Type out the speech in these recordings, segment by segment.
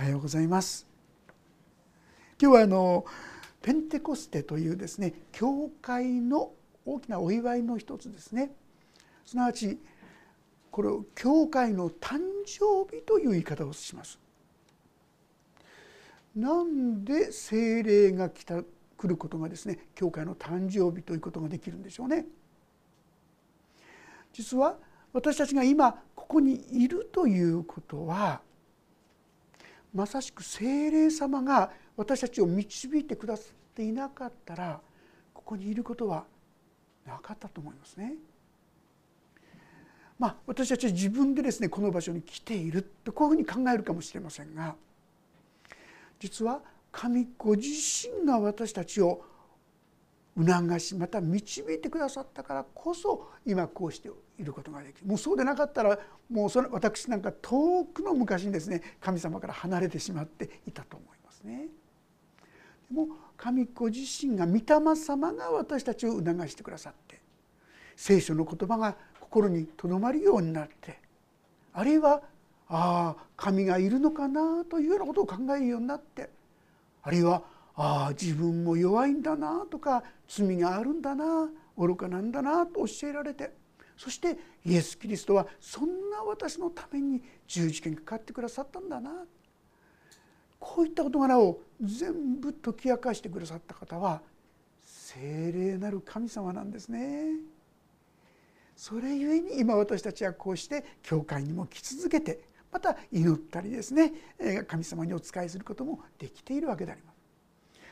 おはようございます。今日はあのペンテコステというですね教会の大きなお祝いの一つですね。すなわちこれを教会の誕生日という言い方をします。なんで精霊が来た来ることがですね教会の誕生日ということができるんでしょうね。実は私たちが今ここにいるということはまさしく精霊様が私たちを導いてくださっていなかったらここにいることはなかったと思いますね。まあ、私たちは自分でですねこの場所に来ているとこういうふうに考えるかもしれませんが実は神ご自身が私たちを促しまた導いてくださったからこそ今こうしていることができるもうそうでなかったらもうそれ私なんか遠くの昔にですね神様から離れてしまっていたと思いますね。でも神ご自身が御霊様が私たちを促してくださって聖書の言葉が心にとどまるようになってあるいはああ神がいるのかなというようなことを考えるようになってあるいはああ自分も弱いんだなとか罪があるんだな愚かなんだなと教えられてそしてイエス・キリストはそんな私のために十字架にかかってくださったんだなこういった事柄を全部解き明かしてくださった方は聖霊なる神様なんですね。それゆえに今私たちはこうして教会にも来続けてまた祈ったりですね神様にお仕えすることもできているわけであります。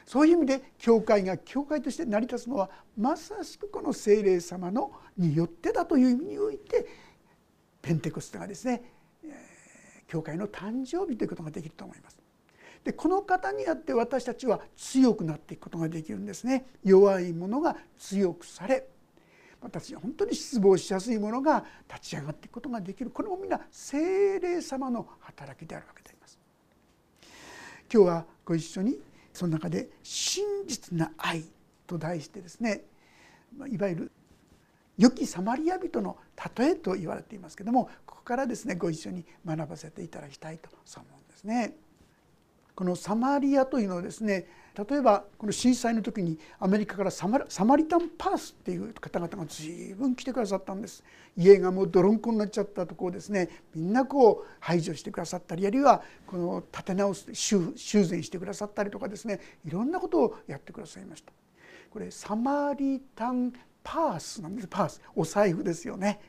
そういう意味で教会が教会として成り立つのはまさしくこの聖霊様のによってだという意味においてペンテコステがですね教会の誕生日ということができると思います。でこの方によって私たちは強くなっていくことができるんですね。弱い者が強くされ私本当に失望しやすいものが立ち上がっていくことができるこれもみんな聖霊様の働きであるわけであります。今日はご一緒にその中で「真実な愛」と題してですねいわゆる良きサマリア人の例えと言われていますけどもここからですねご一緒に学ばせていただきたいとそう思うんですね。このサマリアというのはですね例えばこの震災の時にアメリカからサマサマリタンパースっていう方々が随分来てくださったんです。家がもう泥んこになっちゃったとこをですね。みんなこう排除してくださったりあるいはこの立て直す修繕してくださったりとかですね。いろんなことをやってくださいました。これサマリタンパースなんです。パースお財布ですよね。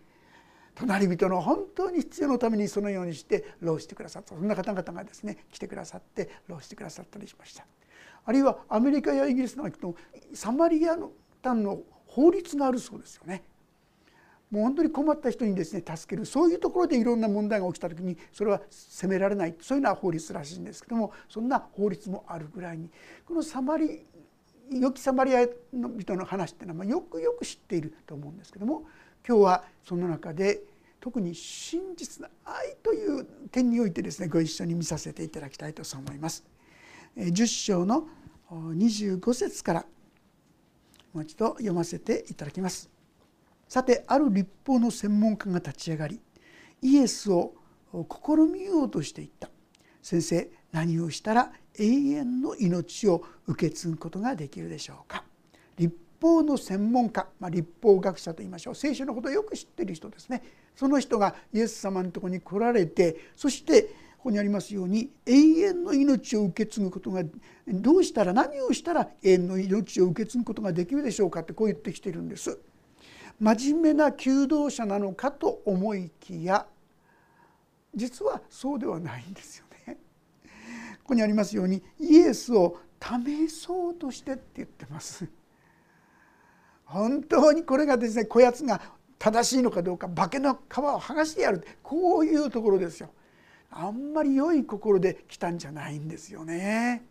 隣人の本当に必要のためにそのようにして労してくださった。そんな方々がですね来てくださって労してくださったりしました。あるいはアメリカやイギリスなんかとサマリアの単の法律があるそうですよね。もう本当に困った人にですね助ける。そういうところでいろんな問題が起きた時にそれは責められない。そういうのは法律らしいんですけどもそんな法律もあるぐらいに。このサマリ良きサマリアの人の話っていうのはよくよく知っていると思うんですけども今日はその中で特に真実な愛という点においてですねご一緒に見させていただきたいと思います。10章の25節からもう一度読ませていただきます。さてある立法の専門家が立ち上がりイエスを試みようとしていった。先生何をしたら永遠の命を受け継ぐことができるでしょうか。立法の専門家、まあ、立法学者と言いましょう。聖書のことをよく知っている人ですね。その人がイエス様のところに来られてそしてここにありますように永遠の命を受け継ぐことがどうしたら何をしたら永遠の命を受け継ぐことができるでしょうかってこう言ってきているんです。真面目な求道者なのかと思いきや実はそうではないんですよね。ここにありますようにイエスを試そうとしてって言ってます。本当にこれがですねこやつが正しいのかどうか化けの皮を剥がしてやるこういうところですよ。あんまり良い心で来たんじゃないんですよね。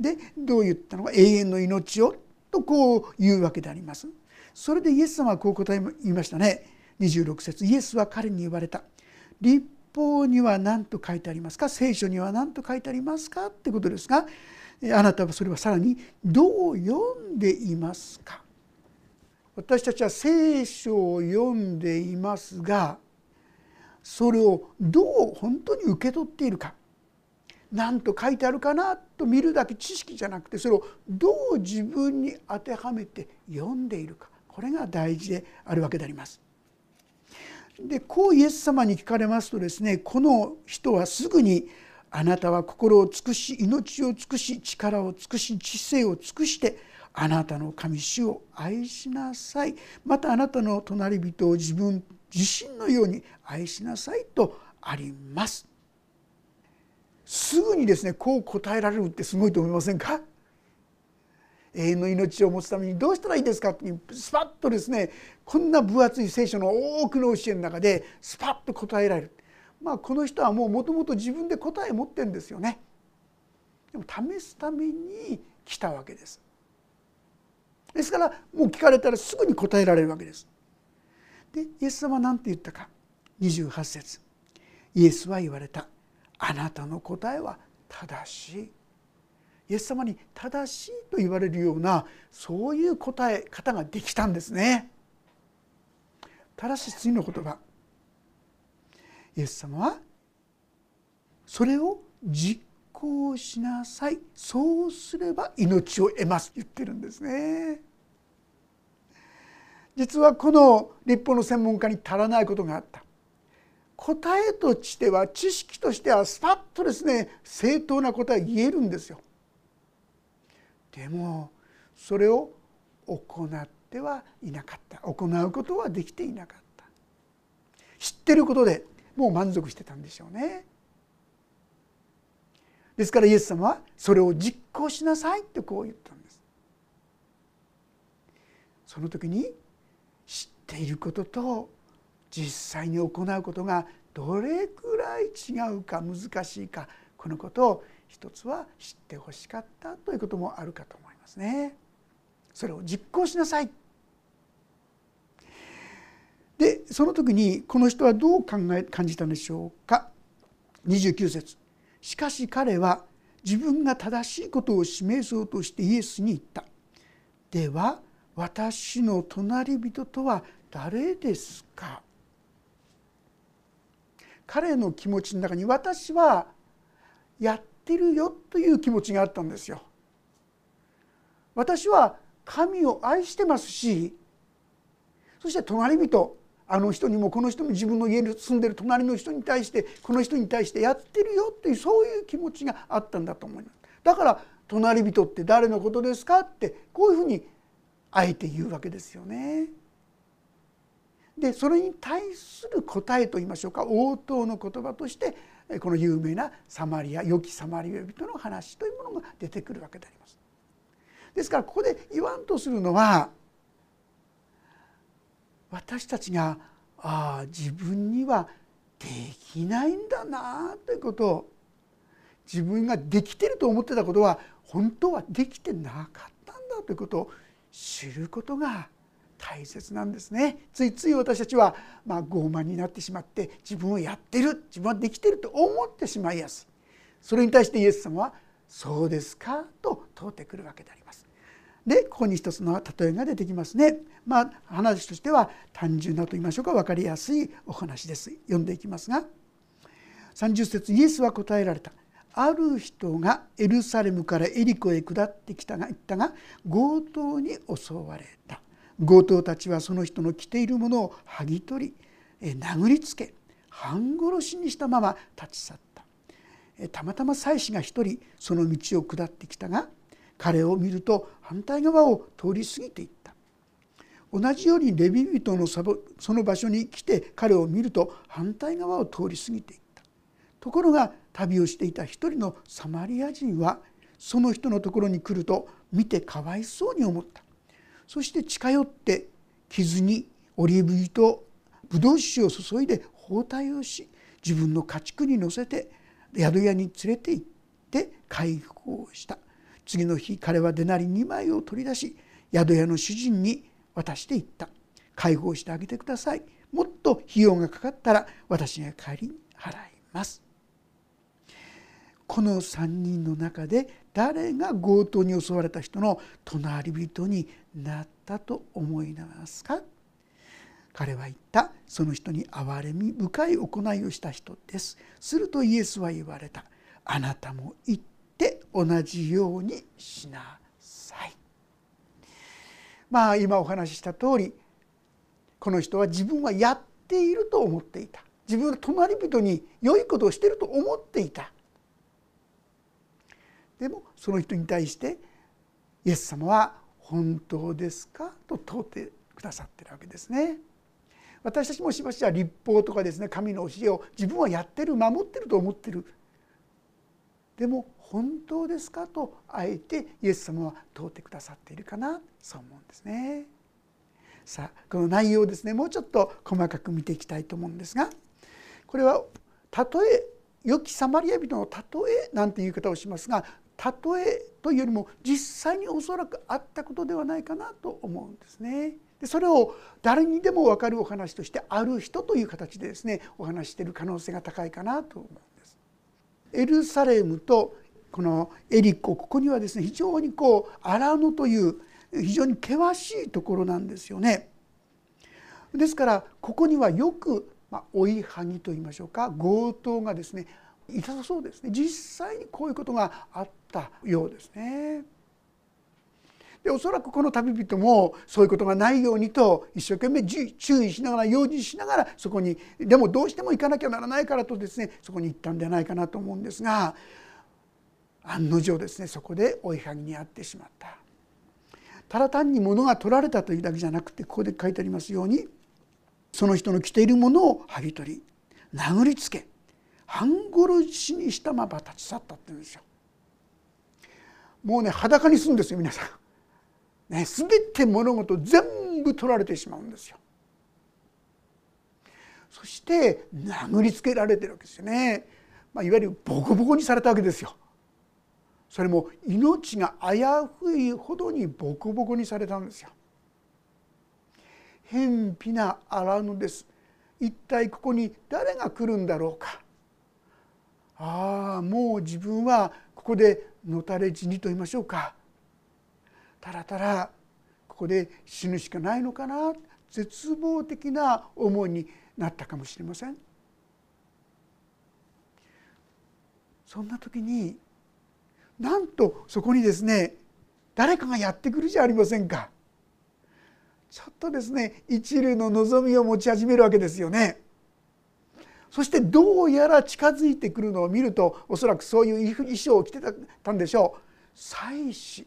でどう言ったのか永遠の命をとこう言うわけであります。それでイエス様はこう答え言いましたね。26節イエスは彼に言われた。立法には何と書いてありますか？聖書には何と書いてありますか？ってことですがあなたはそれはさらにどう読んでいますか？私たちは聖書を読んでいますがそれをどう本当に受け取っているか。何と書いてあるかなと見るだけ知識じゃなくてそれをどう自分に当てはめて読んでいるか。これが大事であるわけであります。でこうイエス様に聞かれますとですねこの人はすぐに「あなたは心を尽くし命を尽くし力を尽くし知性を尽くしてあなたの神主を愛しなさい。またあなたの隣人を自分自身のように愛しなさい」とあります。すぐにですねこう答えられるってすごいと思いませんか？永遠の命を持つためにどうしたらいいですか？ってスパッとですねこんな分厚い聖書の多くの教えの中でスパッと答えられる。まあこの人はもうもともと自分で答え持ってるんですよね。でも試すために来たわけです。ですからもう聞かれたらすぐに答えられるわけです。でイエス様は何て言ったか。28節。イエスは言われた。あなたの答えは正しい。イエス様に正しいと言われるようなそういう答え方ができたんですね。正し次の言葉。イエス様はそれを実行しなさい。そうすれば命を得ます。言ってるんですね。実はこの立法の専門家に足らないことがあった答えとしては知識としてはスパッとですね正当な答え言えるんですよ。でもそれを行ってはいなかった行うことはできていなかった知ってることでもう満足してたんでしょうね。ですからイエス様はそれを実行しなさいってこう言ったんです。その時にっていることと実際に行うことがどれくらい違うか難しいかこのことを一つは知ってほしかったということもあるかと思いますね。それを実行しなさい。でその時にこの人はどう考え感じたんでしょうか。29節。しかし彼は自分が正しいことを示そうとしてイエスに言った「では私の隣人とは誰ですか?」彼の気持ちの中に私はやってるよという気持ちがあったんですよ。私は神を愛してますしそして隣人あの人にもこの人も自分の家に住んでる隣の人に対してこの人に対してやってるよっていうそういう気持ちがあったんだと思います。だから隣人って誰のことですかってこういうふうにあえて言うわけですよね。でそれに対する答えといいましょうか応答の言葉としてこの有名なサマリア良きサマリア人の話というものが出てくるわけであります。ですからここで言わんとするのは私たちがああ自分にはできないんだなということを自分ができてると思ってたことは本当はできてなかったんだということを知ることが大切なんですねついつい私たちはまあ傲慢になってしまって自分をやってる自分はできてると思ってしまいやすいそれに対してイエス様は「そうですか?」と問うてくるわけであります。でここに一つの例えが出てきますね。まあ話としては単純なと言いましょうか分かりやすいお話です。読んでいきますが30節イエスは答えられた。ある人がエルサレムからエリコへ下ってきたが言ったが強盗に襲われた。強盗たちはその人の着ているものを剥ぎ取り殴りつけ半殺しにしたまま立ち去った。たまたま妻子が一人その道を下ってきたが彼を見ると反対側を通り過ぎていった。同じようにレビ人のその場所に来て彼を見ると反対側を通り過ぎていった。ところが旅をしていた一人のサマリア人はその人のところに来ると見てかわいそうに思った。そして近寄って傷にオリーブ油とブドウ酒を注いで包帯をし自分の家畜に乗せて宿屋に連れて行って解放した。次の日彼はデナリ2枚を取り出し宿屋の主人に渡していった。解放してあげてください。もっと費用がかかったら私が帰りに払います。この3人の中で誰が強盗に襲われた人の隣人になったと思いますか？彼は言ったその人に憐れみ深い行いをした人です。するとイエスは言われた。あなたも行って同じようにしなさい。まあ今お話しした通りこの人は自分はやっていると思っていた。自分は隣人に良いことをしていると思っていた。でもその人に対してイエス様は「本当ですか?」と問うてくださってるわけですね。私たちもしばしば立法とかですね神の教えを自分はやってる守ってると思ってるでも本当ですか？とあえてイエス様は問うてくださっているかな？そう思うんですね。さあこの内容をですねもうちょっと細かく見ていきたいと思うんですがこれはたとえ良きサマリア人の例えなんていう言い方をしますが例えというよりも実際におそらくあったことではないかなと思うんですね。でそれを誰にでも分かるお話としてある人という形でですねお話している可能性が高いかなと思うんです。エルサレムとこのエリコここにはですね非常にこう荒野という非常に険しいところなんですよね。ですからここにはよく、まあ、追いはぎといいましょうか強盗がですねいたそうですね実際にこういうことがあったようですね。でおそらくこの旅人もそういうことがないようにと一生懸命注意しながら用心しながらそこにでもどうしても行かなきゃならないからとですねそこに行ったんじゃないかなと思うんですが案の定ですねそこで追いはぎに遭ってしまった。ただ単に物が取られたというだけじゃなくてここで書いてありますようにその人の着ているものを剥ぎ取り殴りつけ半殺しにしたまま立ち去ったって言うんですよ。もうね裸にするんですよ皆さん。ね、全て物事全部取られてしまうんですよ。そして殴りつけられてるわけですよね。まあ、いわゆるボコボコにされたわけですよ。それも命が危ういほどにボコボコにされたんですよ。偏僻な荒野です。一体ここに誰が来るんだろうか。ああもう自分はここでのたれ死にと言いましょうか。たらたらここで死ぬしかないのかな絶望的な思いになったかもしれません。そんな時になんとそこにですね誰かがやってくるじゃありませんかちょっとですね一縷の望みを持ち始めるわけですよねそしてどうやら近づいてくるのを見るとおそらくそういう衣装を着てたんでしょう。祭司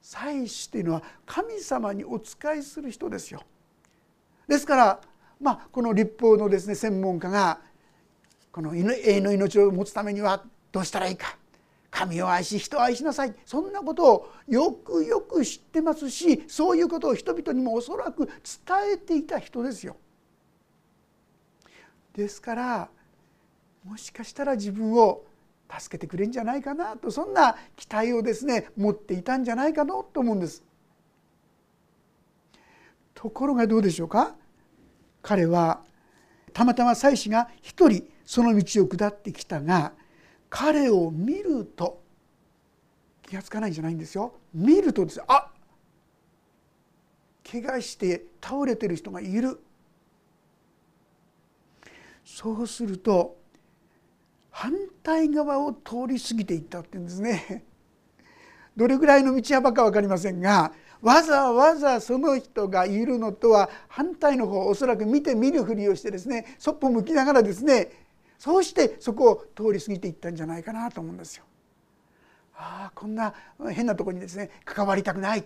祭司というのは神様にお仕えする人ですよ。ですからまあこの立法のですね専門家がこの永遠の命を持つためにはどうしたらいいか。神を愛し人を愛しなさい。そんなことをよくよく知ってますしそういうことを人々にもおそらく伝えていた人ですよ。ですからもしかしたら自分を助けてくれるんじゃないかなとそんな期待をですね持っていたんじゃないかなと思うんです。ところがどうでしょうか？彼はたまたま妻子が一人その道を下ってきたが彼を見ると気が付かないんじゃないんですよ。見るとですあ怪我して倒れてる人がいる。そうすると反対側を通り過ぎていったっていうんですね どれぐらいの道幅か分かりませんがわざわざその人がいるのとは反対の方おそらく見て見ぬふりをしてですねそっぽ向きながらですねそうしてそこを通り過ぎていったんじゃないかなと思うんですよ。ああこんな変なとこにですね関わりたくない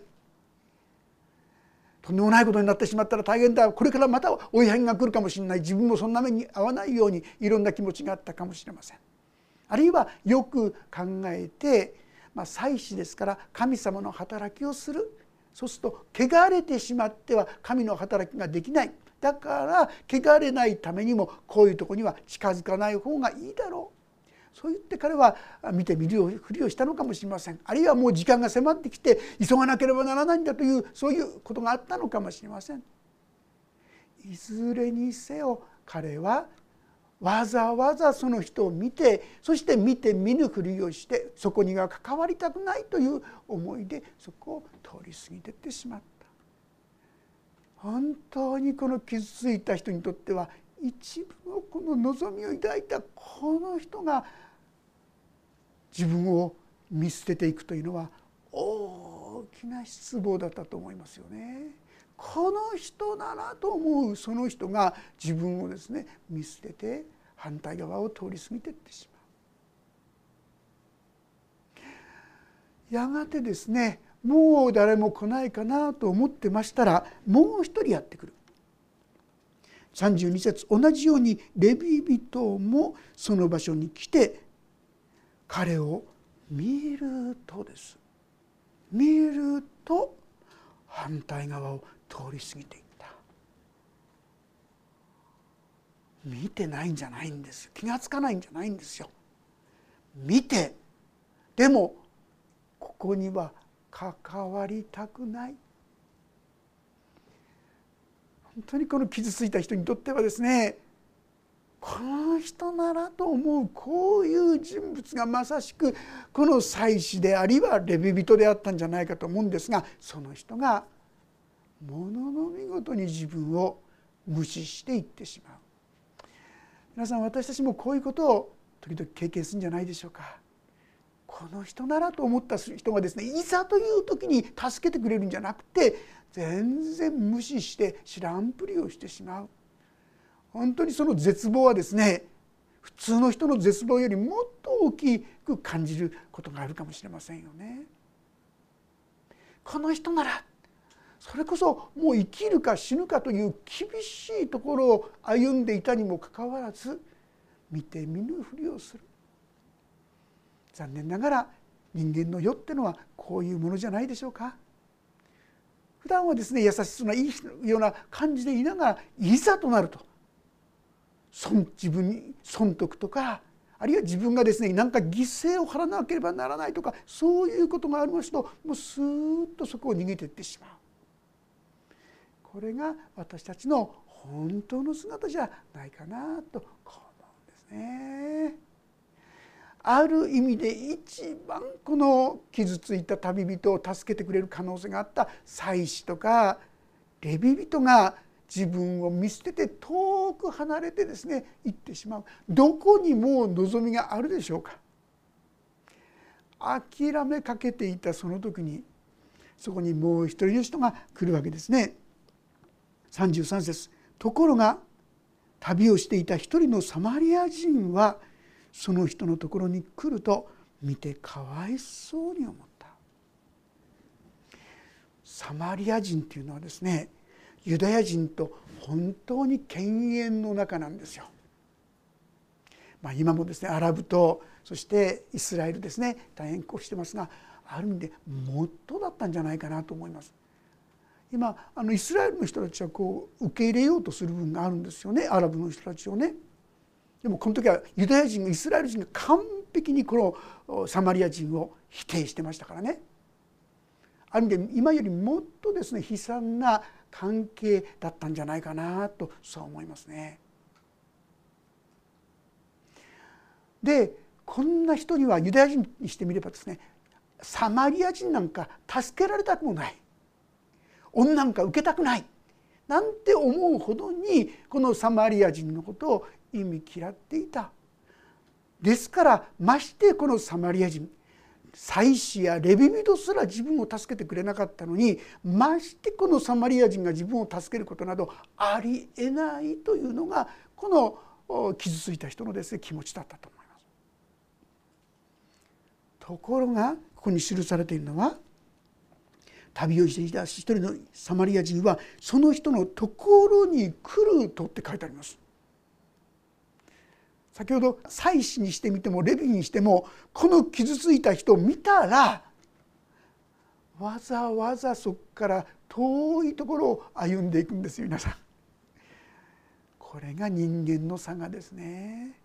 とんでもないことになってしまったら大変だ。これからまた追いはぎが来るかもしれない。自分もそんな目に遭わないようにいろんな気持ちがあったかもしれません。あるいはよく考えて、まあ、祭司ですから神様の働きをする。そうすると汚れてしまっては神の働きができない。だから汚れないためにもこういうとこには近づかない方がいいだろう。そう言って彼は見て見るふりをしたのかもしれませんあるいはもう時間が迫ってきて急がなければならないんだというそういうことがあったのかもしれません。いずれにせよ彼はわざわざその人を見てそして見て見ぬふりをしてそこには関わりたくないという思いでそこを通り過ぎていってしまった。本当にこの傷ついた人にとっては一部のこの望みを抱いたこの人が自分を見捨てていくというのは大きな失望だったと思いますよね。この人ならと思うその人が自分をですね見捨てて反対側を通り過ぎていってしまう。やがてですねもう誰も来ないかなと思ってましたらもう一人やってくる。32節同じようにレビ人もその場所に来て彼を見るとです。見ると反対側を通り過ぎていった。見てないんじゃないんですよ。気が付かないんじゃないんですよ。見て。でもここには関わりたくない。本当にこの傷ついた人にとってはですねこの人ならと思うこういう人物がまさしくこの祭司でありはレビ人であったんじゃないかと思うんですがその人がものの見事に自分を無視していってしまう。皆さん私たちもこういうことを時々経験するんじゃないでしょうか。この人ならと思った人がですねいざという時に助けてくれるんじゃなくて全然無視して知らんぷりをしてしまう。本当にその絶望はですね普通の人の絶望よりもっと大きく感じることがあるかもしれませんよね。この人ならそれこそもう生きるか死ぬかという厳しいところを歩んでいたにもかかわらず見て見ぬふりをする。残念ながら人間の世ってのはこういうものじゃないでしょうか。普段はですね優しそうないいような感じでいながらいざとなると。損自分に損得とかあるいは自分がですね何か犠牲を払わなければならないとかそういうことがありますともうスーッとそこを逃げていってしまうこれが私たちの本当の姿じゃないかなと思うんですね。ある意味で一番この傷ついた旅人を助けてくれる可能性があった祭司とかレビ人が自分を見捨てて遠く離れてですね行ってしまう。どこにもう望みがあるでしょうか。諦めかけていたその時にそこにもう一人の人が来るわけですね。33節。ところが旅をしていた一人のサマリア人はその人のところに来ると見てかわいそうに思った。サマリア人っていうのはですねユダヤ人と本当に犬猿の中なんですよ。まあ、今もですねアラブとそしてイスラエルですね大変こうしてますがある意味でもっとだったんじゃないかなと思います。今あのイスラエルの人たちはこう受け入れようとする部分があるんですよねアラブの人たちをね。でもこの時はユダヤ人イスラエル人が完璧にこのサマリア人を否定してましたからね。ある意味で今よりもっとですね悲惨な関係だったんじゃないかなとそう思いますね。でこんな人にはユダヤ人にしてみればですねサマリア人なんか助けられたくもない恩なんか受けたくないなんて思うほどにこのサマリア人のことを意味嫌っていた。ですからましてこのサマリア人祭司やレビ人すら自分を助けてくれなかったのにましてこのサマリア人が自分を助けることなどありえないというのがこの傷ついた人のですね気持ちだったと思います。ところがここに記されているのは旅をしていた一人のサマリア人はその人のところに来るとって書いてあります。先ほど祭司にしてみてもレビにしてもこの傷ついた人を見たらわざわざそこから遠いところを歩んでいくんですよ皆さん。これが人間の差がですね。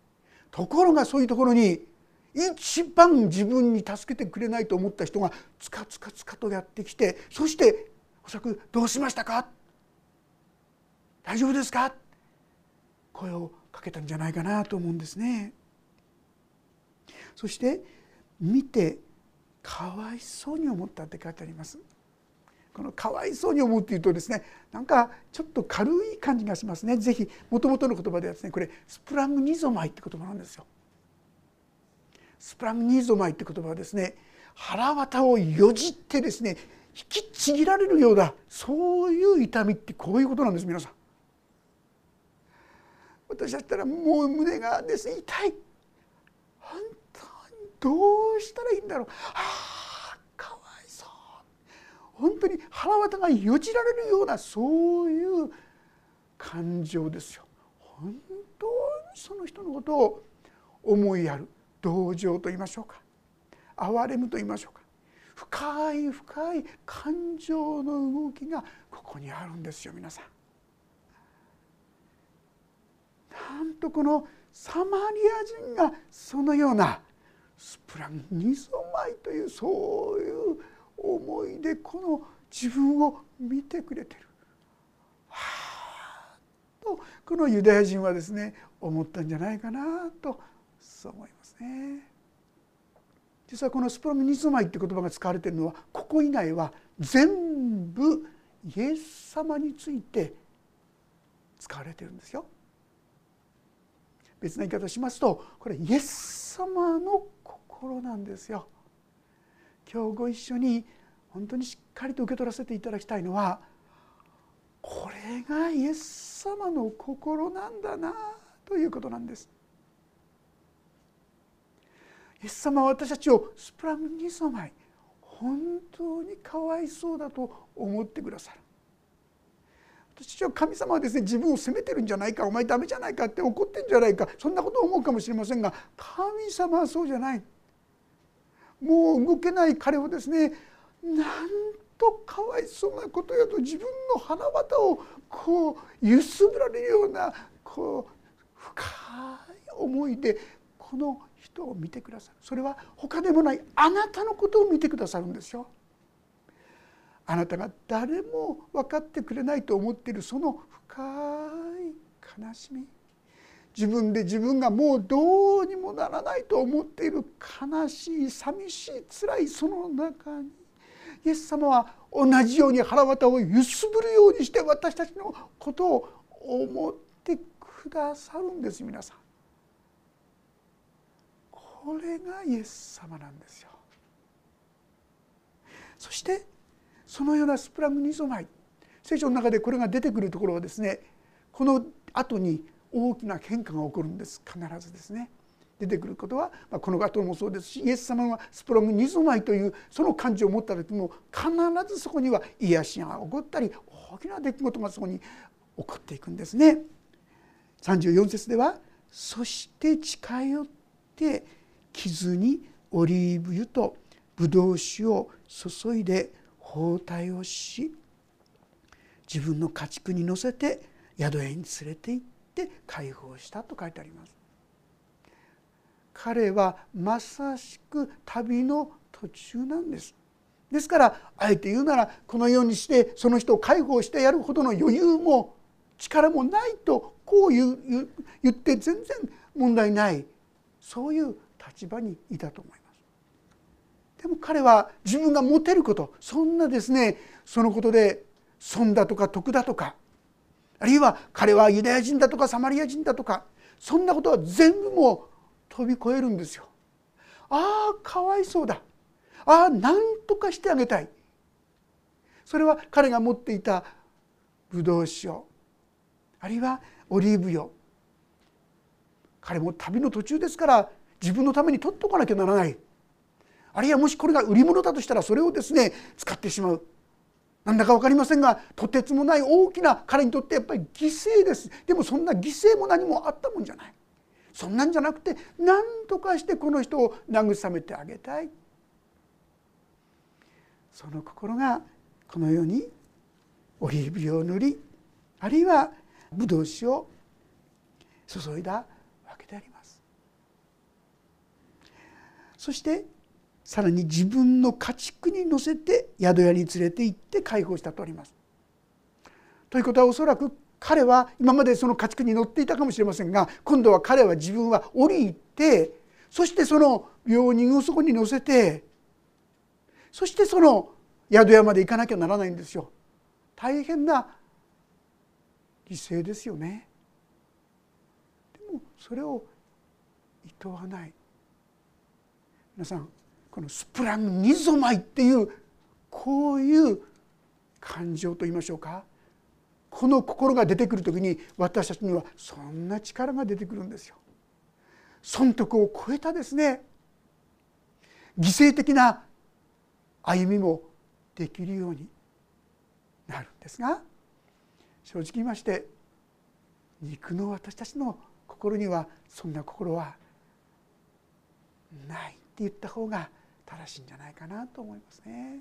ところがそういうところに一番自分に助けてくれないと思った人がつかつかつかとやってきてそして「おそらくどうしましたか？大丈夫ですか?」声をかけたんじゃないかなと思うんですね。そして見てかわいそうに思ったって書いてあります。このかわいそうに思うっていうとですねなんかちょっと軽い感じがしますね。ぜひ元々の言葉ではですねこれスプラングニゾマイって言葉なんですよ。スプランニゾマイって言葉はですね腹渡をよじってですね引きちぎられるようなそういう痛みってこういうことなんです皆さん。私だったらもう胸がです。ね痛い。本当にどうしたらいいんだろう。あかわいそう。本当に腹渡がよじられるようなそういう感情ですよ。本当にその人のことを思いやる。同情と言いましょうか。憐れむと言いましょうか。深い深い感情の動きがここにあるんですよ皆さん。なんとこのサマリア人がそのようなスプランニソマイというそういう思いでこの自分を見てくれてる。はあとこのユダヤ人はですね思ったんじゃないかなとそう思いますね。実はこのスプランニソマイって言葉が使われているのはここ以外は全部イエス様について使われてるんですよ。別な言い方をしますとこれイエス様の心なんですよ。今日ご一緒に本当にしっかりと受け取らせていただきたいのはこれがイエス様の心なんだなということなんです。イエス様は私たちをスプラムニソマイ本当にかわいそうだと思ってくださる。私は神様はですね自分を責めてるんじゃないかお前ダメじゃないかって怒ってんじゃないかそんなことを思うかもしれませんが神様はそうじゃないもう動けない彼をですねなんとかわいそうなことやと自分の花畑をこう揺すぶられるようなこう深い思いでこの人を見てくださるそれは他でもないあなたのことを見てくださるんですよ。あなたが誰も分かってくれないと思っているその深い悲しみ自分で自分がもうどうにもならないと思っている悲しい寂しい辛いその中にイエス様は同じように腹渡を揺すぶるようにして私たちのことを思ってくださるんです皆さん。これがイエス様なんですよ。そしてそのようなスプラムニゾマイ聖書の中でこれが出てくるところはですねこの後に大きな変化が起こるんです必ずですね。出てくることは、まあ、この後もそうですしイエス様がスプラムニゾマイというその感情を持った時も必ずそこには癒しが起こったり大きな出来事がそこに起こっていくんですね。34節では「そして近寄って傷にオリーブ油とブドウ酒を注いで包帯をし自分の家畜に乗せて宿屋に連れて行って解放したと書いてあります。彼はまさしく旅の途中なんです。ですからあえて言うならこのようにしてその人を解放してやるほどの余裕も力もないとこう言言って全然問題ないそういう立場にいたと思います。でも彼は自分が持てることそんなですねそのことで損だとか得だとかあるいは彼はユダヤ人だとかサマリア人だとかそんなことは全部もう飛び越えるんですよ。ああかわいそうだ。ああ何とかしてあげたい。それは彼が持っていたブドウ酒あるいはオリーブ油彼も旅の途中ですから自分のために取っておかなきゃならない。あるいはもしこれが売り物だとしたらそれをですね使ってしまう。なんだか分かりませんがとてつもない大きな彼にとってやっぱり犠牲です。でもそんな犠牲も何もあったもんじゃない。そんなんじゃなくて何とかしてこの人を慰めてあげたい。その心がこのようにオリーブ油を塗りあるいはブドウ酒を注いだわけであります。そしてさらに自分の家畜に乗せて宿屋に連れて行って解放したとあります。ということはおそらく彼は今までその家畜に乗っていたかもしれませんが今度は彼は自分は降りてそしてその病人をそこに乗せてそしてその宿屋まで行かなきゃならないんですよ。大変な犠牲ですよね。でもそれを厭わない皆さんこのスプランニゾマイっていうこういう感情と言いましょうかこの心が出てくる時に私たちにはそんな力が出てくるんですよ。損得を超えたですね犠牲的な歩みもできるようになるんですが正直言いまして肉の私たちの心にはそんな心はないって言った方が正しいんじゃないかなと思いますね。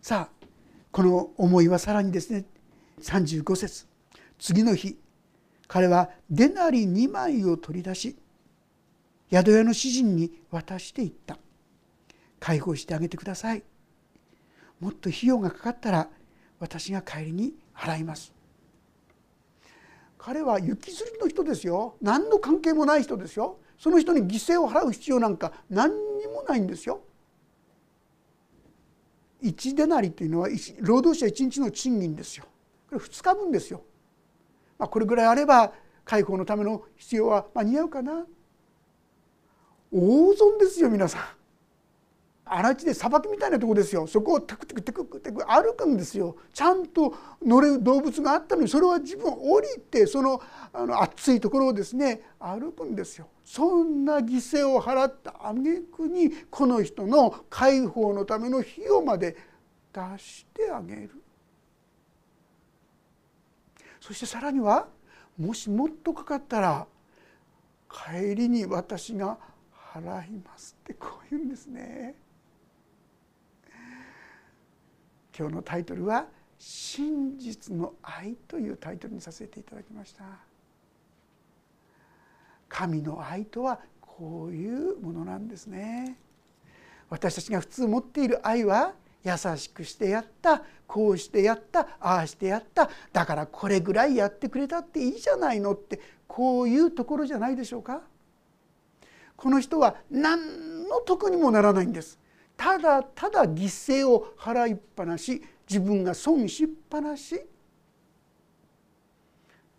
さあこの思いはさらにですね35節。次の日彼はデナリ2枚を取り出し宿屋の主人に渡していった。解放してあげてください。もっと費用がかかったら私が帰りに払います。彼は雪吊りの人ですよ。何の関係もない人ですよ。その人に犠牲を払う必要なんか何にもないんですよ。1デナリというのは労働者1日の賃金ですよ。これ2日分ですよ、まあ、これぐらいあれば解放のための必要は間に合うかな。大損ですよ皆さん。荒地で砂漠みたいなとこですよそこをテクテクテクテク歩くんですよちゃんと乗れる動物があったのにそれは自分降りてそのあの暑いところをですね歩くんですよそんな犠牲を払った挙句にこの人の解放のための費用まで出してあげるそしてさらにはもしもっとかかったら帰りに私が払いますってこう言うんですね。今日のタイトルは「真実の愛」というタイトルにさせていただきました。神の愛とはこういうものなんですね。私たちが普通持っている愛は優しくしてやったこうしてやったああしてやっただからこれぐらいやってくれたっていいじゃないのってこういうところじゃないでしょうか。この人は何の得にもならないんです。ただただ犠牲を払いっぱなし自分が損しっぱなし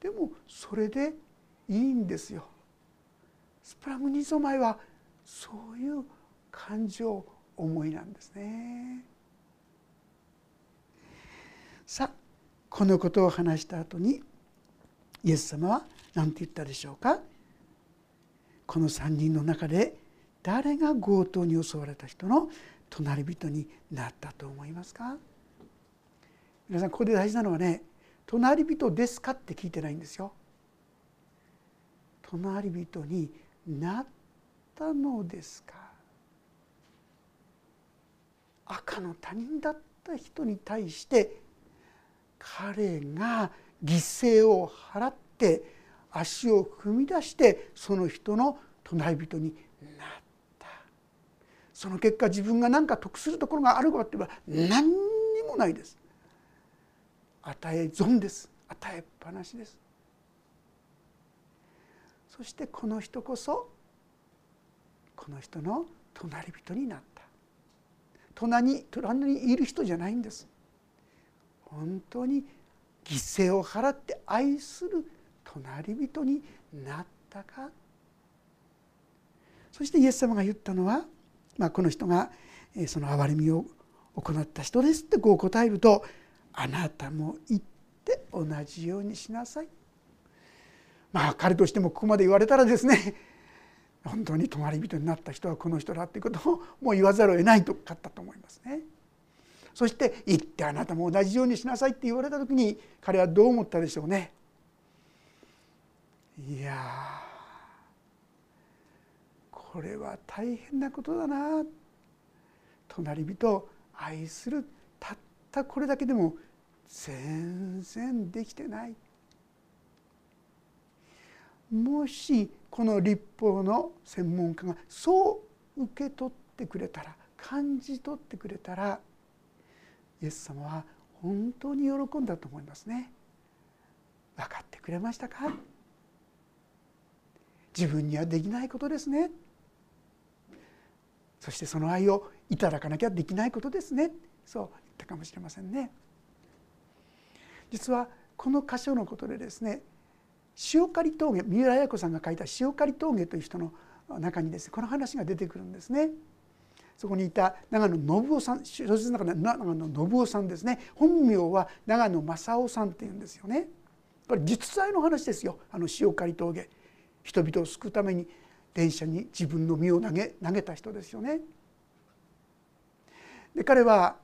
でもそれでいいんですよ。スプラムニゾマイはそういう感情思いなんですね。さあこのことを話した後にイエス様は何て言ったでしょうか？この3人の中で誰が強盗に襲われた人の隣人になったと思いますか？皆さんここで大事なのはね隣人ですかって聞いてないんですよ。隣人になったのですか？赤の他人だった人に対して彼が犠牲を払って足を踏み出してその人の隣人になった。その結果自分が何か得するところがあるかって言えば何にもないです。与え損です。与えっぱなしです。そしてこの人こそこの人の隣人になった。隣に隣にいる人じゃないんです。本当に犠牲を払って愛する隣人になったか。そしてイエス様が言ったのは、まあ、この人がその憐れみを行った人ですってこう答えるとあなたも言って同じようにしなさい。まあ彼としてもここまで言われたらですね 本当に隣人になった人はこの人だということをもう言わざるを得ないとかったと思いますね。そして「行ってあなたも同じようにしなさい」って言われた時に彼はどう思ったでしょうね。いやこれは大変なことだな。隣人を愛する。たったこれだけでも全然できてない。もしこの立法の専門家がそう受け取ってくれたら感じ取ってくれたらイエス様は本当に喜んだと思いますね。分かってくれましたか？自分にはできないことですね。そしてその愛をいただかなきゃできないことですね。そう言ったかもしれませんね。実はこの箇所のことでですね塩刈峠三浦綾子さんが書いた「塩刈峠」という人の中にですねこの話が出てくるんですね。そこにいた長野信夫さん小説の中で長野信夫さんですね。本名は長野正夫さんっていうんですよね。これ実在の話ですよ。あの塩刈峠。人々を救うために電車に自分の身を投げ投げた人ですよね。で彼は、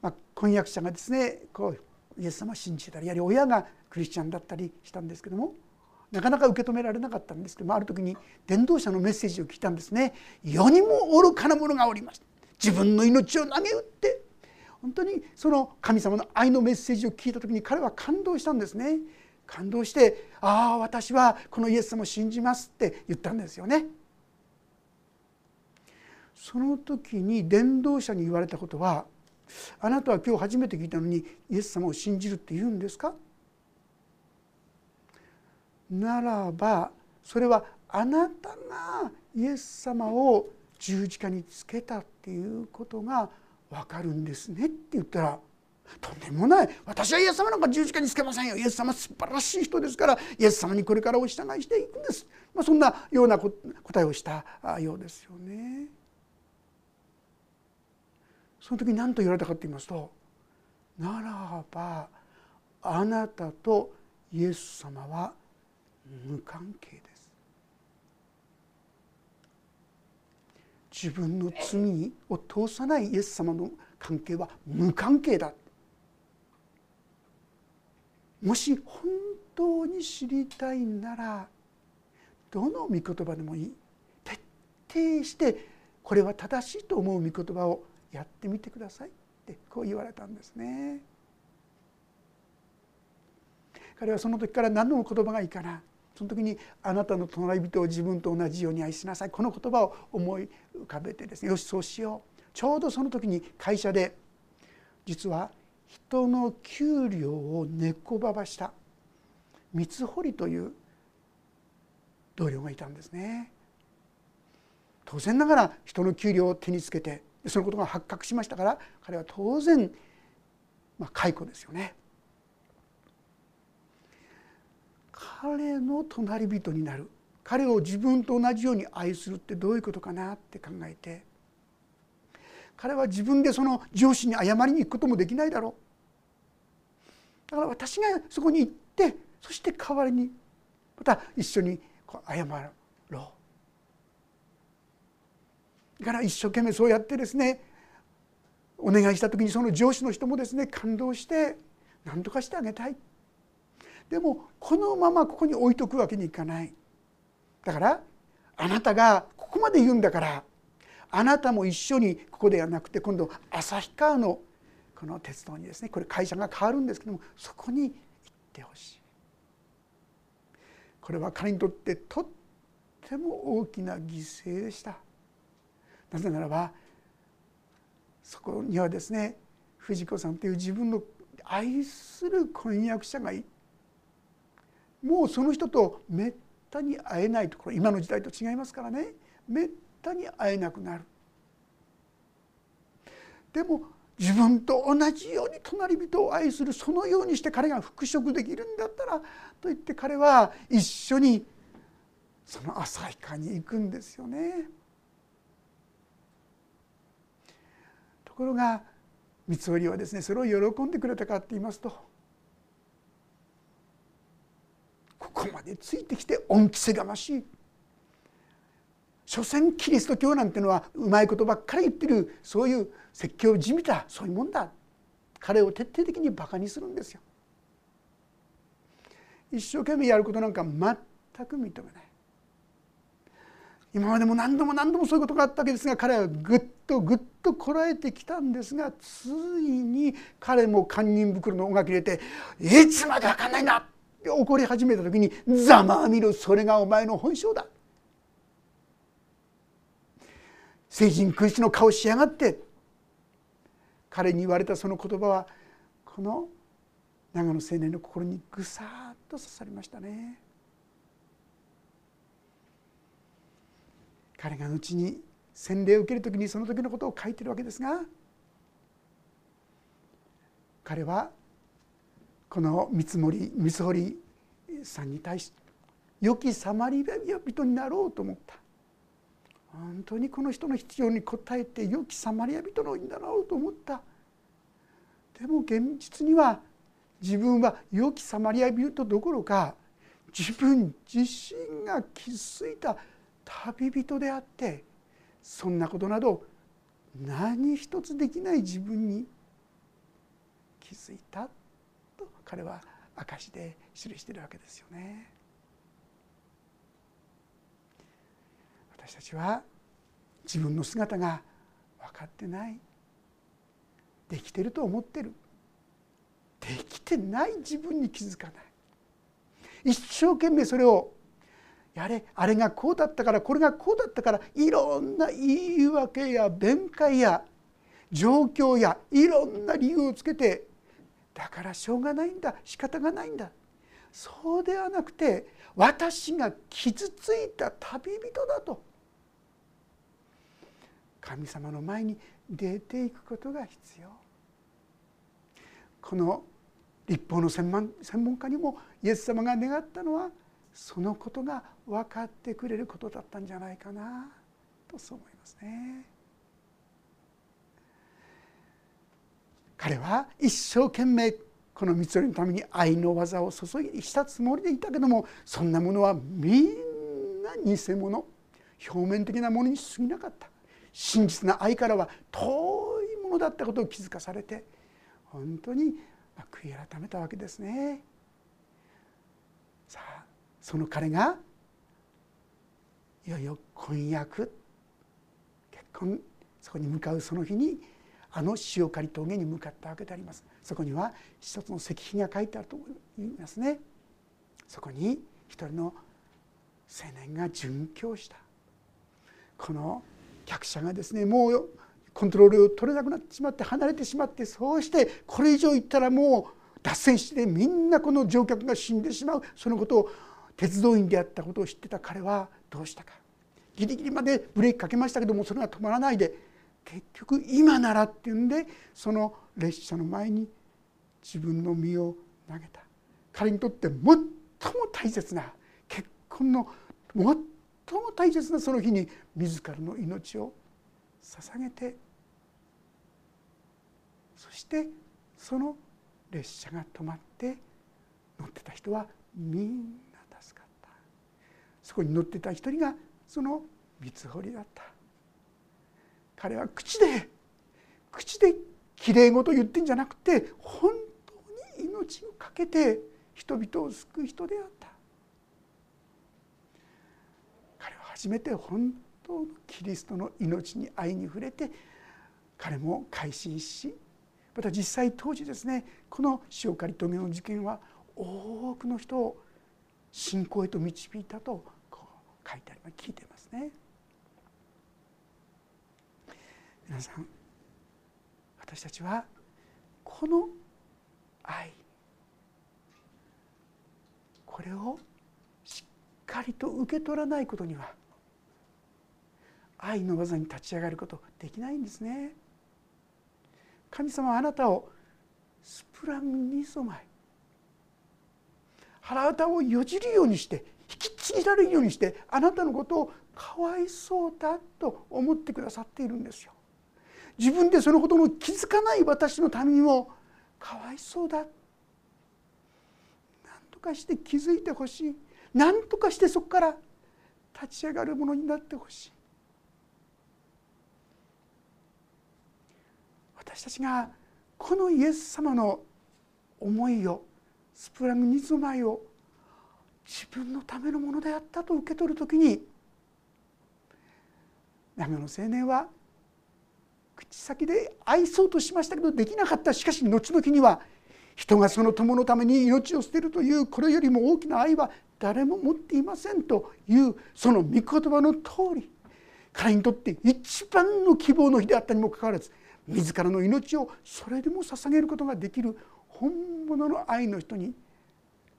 まあ、婚約者がですねこうイエス様を信じてたりやはり親がクリスチャンだったりしたんですけどもなかなか受け止められなかったんですけどもある時に伝道者のメッセージを聞いたんですね「世にも愚かな者がおります」自分の命を投げ打って。本当にその神様の愛のメッセージを聞いた時に彼は感動したんですね。感動して「ああ私はこのイエス様を信じます」って言ったんですよね。その時に伝道者に言われたことは「あなたは今日初めて聞いたのにイエス様を信じるって言うんですか?」ならばそれはあなたがイエス様を十字架につけたっていうことが分かるんですねって言ったらとんでもない。私はイエス様なんか十字架につけませんよ。イエス様素晴らしい人ですからイエス様にこれからお従いしていくんです、まあ、そんなような答えをしたようですよね。その時何と言われたかと言いますと「ならばあなたとイエス様は無関係です。自分の罪を通さないイエス様の関係は無関係だ。もし本当に知りたいならどの御言葉でもいい。徹底してこれは正しいと思う御言葉をやってみてくださいってこう言われたんですね。彼はその時から何の言葉がいいかな。その時にあなたの隣人を自分と同じように愛しなさい。この言葉を思い浮かべてですねよしそうしよう。ちょうどその時に会社で実は人の給料を猫ばばした三堀という同僚がいたんですね。当然ながら人の給料を手につけてそのことが発覚しましたから彼は当然まあ解雇ですよね。彼の隣人になる彼を自分と同じように愛するってどういうことかなって考えて彼は自分でその上司に謝りに行くこともできないだろうだから私がそこに行ってそして代わりにまた一緒に謝ろう。だから一生懸命そうやってですねお願いした時にその上司の人もですね感動して何とかしてあげたい。でもこのままここに置いとくわけにいかない。だからあなたがここまで言うんだからあなたも一緒にここではなくて今度旭川のこの鉄道にですねこれ会社が変わるんですけどもそこに行ってほしい。これは彼にとってとっても大きな犠牲でした。なぜならばそこにはですね藤子さんという自分の愛する婚約者がいもうその人とめったに会えないところ今の時代と違いますからねめったに会えなくなる。でも自分と同じように隣人を愛するそのようにして彼が復職できるんだったらと言って彼は一緒にその旭川に行くんですよね。ところが三織はですねそれを喜んでくれたかって言いますとここまでついてきて恩着せがましい所詮キリスト教なんてのはうまいことばっかり言ってるそういう説教じみたそういうもんだ彼を徹底的にバカにするんですよ。一生懸命やることなんか全く認めない今までも何度も何度もそういうことがあったわけですが彼はぐっとぐっとこらえてきたんですがついに彼も堪忍袋の音楽入れて「いつまで分かんないんだ!」で怒り始めた時に「ざまあみろそれがお前の本性だ」聖人君主の顔しやがって彼に言われたその言葉はこの長野青年の心にぐさっと刺さりましたね。彼が後に洗礼を受ける時にその時のことを書いてるわけですが彼はこの三森三堀さんに対して良きサマリア人になろうと思った本当にこの人の必要に応えて良きサマリア人のになろうと思ったでも現実には自分は良きサマリア人どころか自分自身が傷ついた旅人であってそんなことなど何一つできない自分に気づいたと彼は証で記しているわけですよね。私たちは自分の姿が分かってない。できてると思ってる。できてない。自分に気づかない。一生懸命それをやれあれがこうだったからこれがこうだったからいろんな言い訳や弁解や状況やいろんな理由をつけてだからしょうがないんだ。仕方がないんだ。そうではなくて私が傷ついた旅人だと神様の前に出ていくことが必要。この立法の専門家にもイエス様が願ったのはそのことが分かってくれることだったんじゃないかな。とそう思いますね。彼は一生懸命この三つ折のために愛の技を注ぎしたつもりでいたけどもそんなものはみんな偽物。表面的なものに過ぎなかった。真実な愛からは遠いものだったことを気づかされて本当に悔い改めたわけですね。さあその彼がいよいよ婚約結婚そこに向かうその日にあの塩刈峠に向かったわけであります。そこには一つの石碑が書いてあると言いますね。そこに一人の青年が殉教した。この客車がですねもうコントロールを取れなくなってしまって離れてしまってそうしてこれ以上行ったらもう脱線してみんなこの乗客が死んでしまう。そのことを鉄道員であったことを知ってた彼はどうしたか。ギリギリまでブレーキかけましたけどもそれが止まらないで。結局今ならっていうんでその列車の前に自分の身を投げた。彼にとって最も大切な結婚の最も大切なその日に自らの命を捧げてそしてその列車が止まって乗ってた人はみんな助かった。そこに乗ってた一人がその三つ堀だった。彼は口で口できれい事言ってんじゃなくて本当に命を懸けて人々を救う人であった彼は初めて本当のキリストの命に愛に触れて彼も改心しまた実際当時ですねこの塩刈峠の事件は多くの人を信仰へと導いたとこう書いてあります聞いてますね。皆さん私たちはこの愛これをしっかりと受け取らないことには愛の技に立ち上がることできないんですね。神様はあなたをスプランニソマイ腹渡をよじるようにして引きちぎられるようにしてあなたのことをかわいそうだと思ってくださっているんですよ。自分でそのことの気づかない私のためにもかわいそうだ何とかして気づいてほしい何とかしてそこから立ち上がるものになってほしい私たちがこのイエス様の思いをスプラグニズマイを自分のためのものであったと受け取る時に長野の青年は口先で愛そうとしましたけどできなかった。しかし後々には人がその友のために命を捨てるというこれよりも大きな愛は誰も持っていませんというその御言葉の通り彼にとって一番の希望の日であったにもかかわらず自らの命をそれでも捧げることができる本物の愛の人に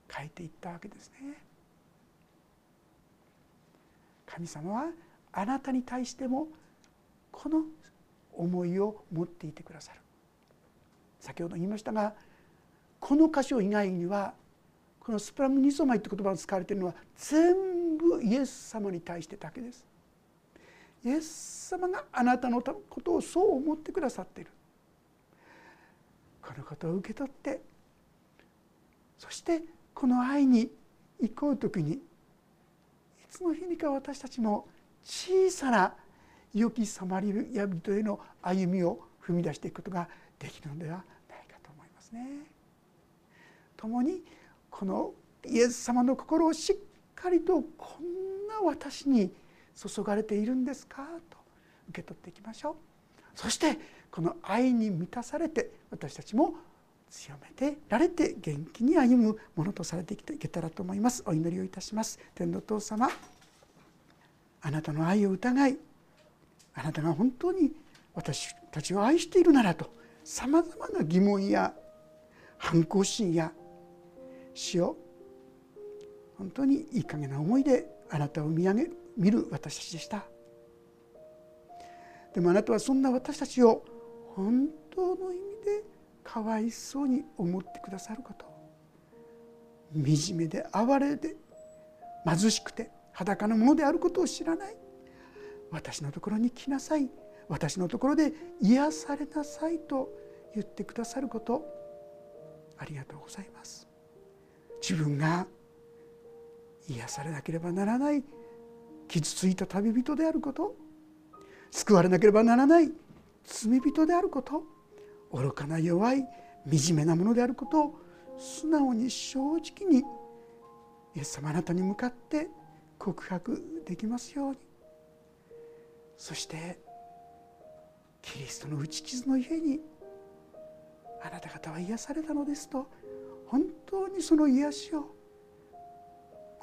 変えていったわけですね。神様はあなたに対してもこの思いを持っていてくださる先ほど言いましたがこの箇所以外にはこのスプラムニゾマイって言葉が使われているのは全部イエス様に対してだけです。イエス様があなたのことをそう思ってくださっているこのことを受け取ってそしてこの愛に行こう時にいつの日にか私たちも小さな良きサマリア人への歩みを踏み出していくことができるのではないかと思いますね。共にこのイエス様の心をしっかりとこんな私に注がれているんですか？と受け取っていきましょう。そしてこの愛に満たされて私たちも強めてられて元気に歩むものとされていけたらと思います。お祈りをいたします。天の父様あなたの愛を疑いあなたが本当に私たちを愛しているならとさまざまな疑問や反抗心や死を本当にいい加減な思いであなたを見上げ見る私たちでした。でもあなたはそんな私たちを本当の意味でかわいそうに思ってくださること。惨めで哀れで貧しくて裸のものであることを知らない。私のところに来なさい。私のところで癒されなさいと言ってくださること。ありがとうございます。自分が癒されなければならない。傷ついた旅人であること。救われなければならない。罪人であること。愚かな弱い惨めなものであること。を素直に正直に。イエス様あなたに向かって。告白できますように。そして。キリストの打ち傷の家に。あなた方は癒されたのですと。本当にその癒しを。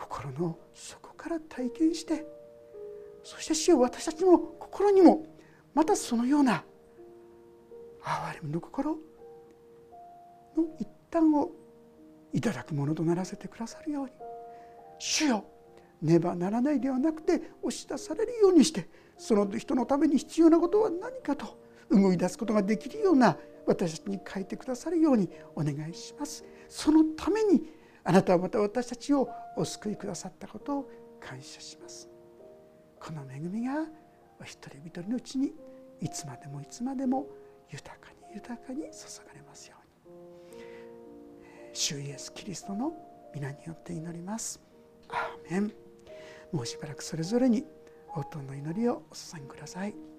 心の底から体験してそして主よ私たちの心にもまたそのような憐れみの心の一端をいただくものとならせてくださるように主よねばならないではなくて押し出されるようにしてその人のために必要なことは何かと動い出すことができるような私たちに書いてくださるようにお願いします。そのためにあなたはまた私たちをお救いくださったことを感謝します。この恵みがお一人一人のうちにいつまでもいつまでも豊かに豊かに注がれますように。主イエスキリストの皆によって祈ります。アーメン。もうしばらくそれぞれに応答の祈りをお捧げください。